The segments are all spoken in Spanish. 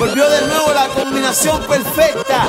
Volvió de nuevo la combinación perfecta.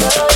love.